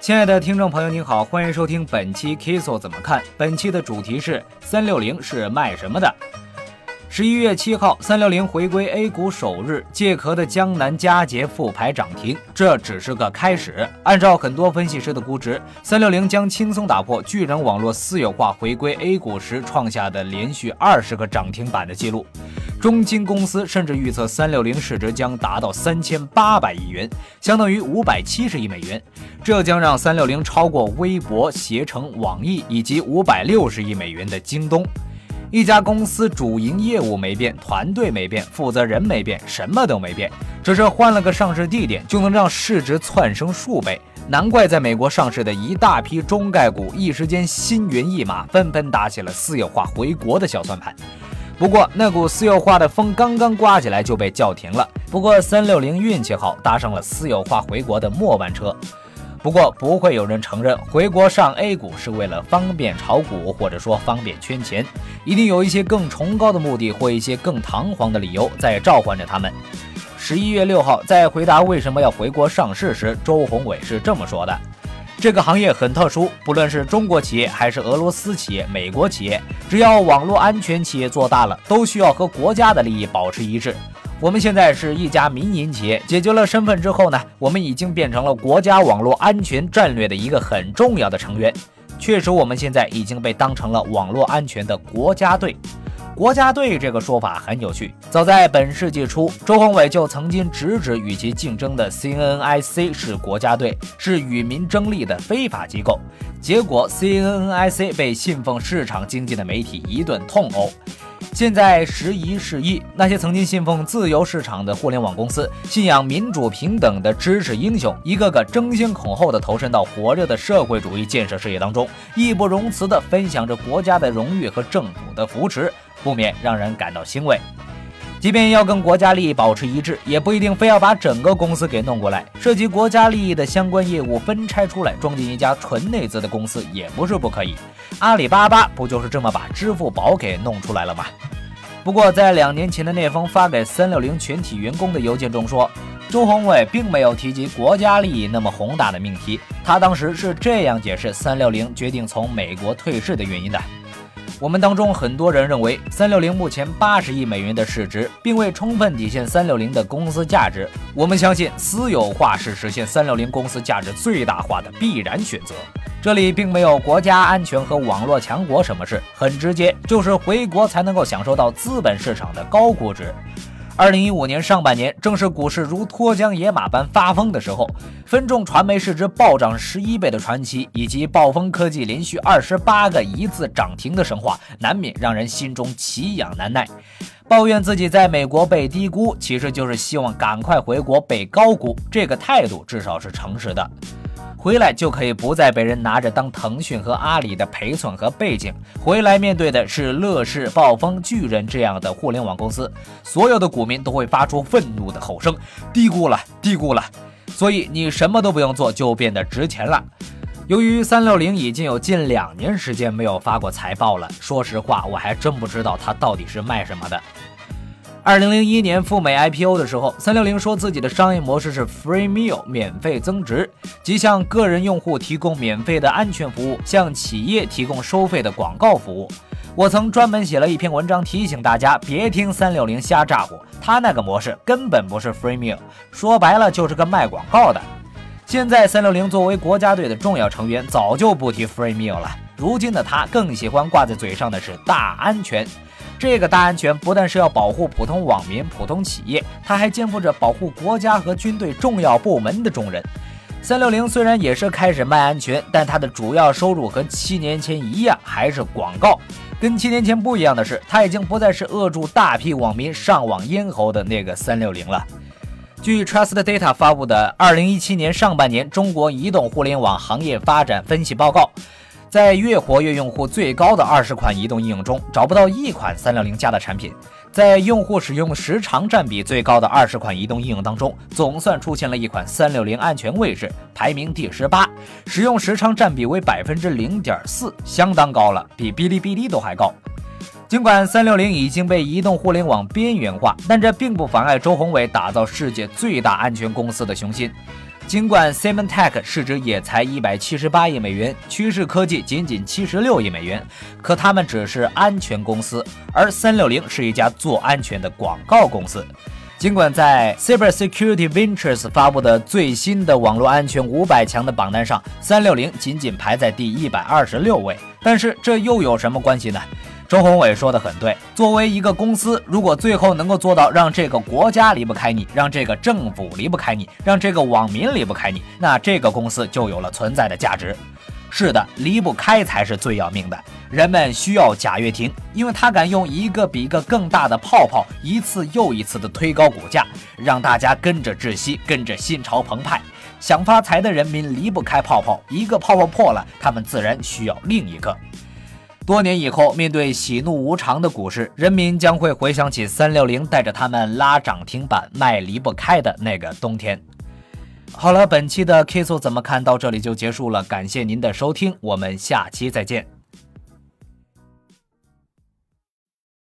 亲爱的听众朋友，您好，欢迎收听本期 Kiso 怎么看？本期的主题是三六零是卖什么的？十一月七号，三六零回归 A 股首日，借壳的江南嘉捷复牌涨停，这只是个开始。按照很多分析师的估值，三六零将轻松打破巨人网络私有化回归 A 股时创下的连续二十个涨停板的记录。中金公司甚至预测三六零市值将达到三千八百亿元，相当于五百七十亿美元，这将让三六零超过微博、携程、网易以及五百六十亿美元的京东。一家公司主营业务没变，团队没变，负责人没变，什么都没变，只是换了个上市地点，就能让市值窜升数倍。难怪在美国上市的一大批中概股一时间心猿意马，纷纷打起了私有化回国的小算盘。不过那股私有化的风刚刚刮起来就被叫停了。不过三六零运气好，搭上了私有化回国的末班车。不过不会有人承认回国上 A 股是为了方便炒股，或者说方便圈钱，一定有一些更崇高的目的或一些更堂皇的理由在召唤着他们。十一月六号，在回答为什么要回国上市时，周鸿祎是这么说的：“这个行业很特殊，不论是中国企业还是俄罗斯企业、美国企业，只要网络安全企业做大了，都需要和国家的利益保持一致。”我们现在是一家民营企业，解决了身份之后呢，我们已经变成了国家网络安全战略的一个很重要的成员。确实，我们现在已经被当成了网络安全的国家队。国家队这个说法很有趣。早在本世纪初，周鸿祎就曾经直指与其竞争的 CNNIC 是国家队，是与民争利的非法机构。结果，CNNIC 被信奉市场经济的媒体一顿痛殴。现在时移世易，那些曾经信奉自由市场的互联网公司，信仰民主平等的知识英雄，一个个争先恐后的投身到火热的社会主义建设事业当中，义不容辞的分享着国家的荣誉和政府的扶持，不免让人感到欣慰。即便要跟国家利益保持一致，也不一定非要把整个公司给弄过来。涉及国家利益的相关业务分拆出来，装进一家纯内资的公司也不是不可以。阿里巴巴不就是这么把支付宝给弄出来了吗？不过，在两年前的那封发给三六零全体员工的邮件中说，周鸿祎并没有提及国家利益那么宏大的命题。他当时是这样解释三六零决定从美国退市的原因的。我们当中很多人认为，三六零目前八十亿美元的市值，并未充分体现三六零的公司价值。我们相信，私有化是实现三六零公司价值最大化的必然选择。这里并没有国家安全和网络强国什么事，很直接，就是回国才能够享受到资本市场的高估值。二零一五年上半年，正是股市如脱缰野马般发疯的时候，分众传媒市值暴涨十一倍的传奇，以及暴风科技连续二十八个一字涨停的神话，难免让人心中奇痒难耐。抱怨自己在美国被低估，其实就是希望赶快回国被高估。这个态度至少是诚实的。回来就可以不再被人拿着当腾讯和阿里的陪衬和背景，回来面对的是乐视、暴风、巨人这样的互联网公司，所有的股民都会发出愤怒的吼声：低估了，低估了！所以你什么都不用做，就变得值钱了。由于三六零已经有近两年时间没有发过财报了，说实话，我还真不知道它到底是卖什么的。二零零一年赴美 IPO 的时候，三六零说自己的商业模式是 Free Meal 免费增值，即向个人用户提供免费的安全服务，向企业提供收费的广告服务。我曾专门写了一篇文章提醒大家，别听三六零瞎咋呼，他那个模式根本不是 Free Meal，说白了就是个卖广告的。现在三六零作为国家队的重要成员，早就不提 Free Meal 了，如今的他更喜欢挂在嘴上的是大安全。这个大安全不但是要保护普通网民、普通企业，它还肩负着保护国家和军队重要部门的重任。三六零虽然也是开始卖安全，但它的主要收入和七年前一样，还是广告。跟七年前不一样的是，它已经不再是扼住大批网民上网咽喉的那个三六零了。据 Trust Data 发布的二零一七年上半年中国移动互联网行业发展分析报告。在月活跃用户最高的二十款移动应用中，找不到一款三六零加的产品。在用户使用时长占比最高的二十款移动应用当中，总算出现了一款三六零安全卫士，排名第十八，使用时长占比为百分之零点四，相当高了，比哔哩哔哩都还高。尽管三六零已经被移动互联网边缘化，但这并不妨碍周鸿祎打造世界最大安全公司的雄心。尽管 Symantec 市值也才一百七十八亿美元，趋势科技仅仅七十六亿美元，可他们只是安全公司，而三六零是一家做安全的广告公司。尽管在 Cybersecurity Ventures 发布的最新的网络安全五百强的榜单上，三六零仅仅排在第一百二十六位，但是这又有什么关系呢？周宏伟说的很对，作为一个公司，如果最后能够做到让这个国家离不开你，让这个政府离不开你，让这个网民离不开你，那这个公司就有了存在的价值。是的，离不开才是最要命的。人们需要贾跃亭，因为他敢用一个比一个更大的泡泡，一次又一次的推高股价，让大家跟着窒息，跟着心潮澎湃。想发财的人民离不开泡泡，一个泡泡破了，他们自然需要另一个。多年以后，面对喜怒无常的股市，人民将会回想起三六零带着他们拉涨停板、卖离不开的那个冬天。好了，本期的 Kiso 怎么看到这里就结束了，感谢您的收听，我们下期再见。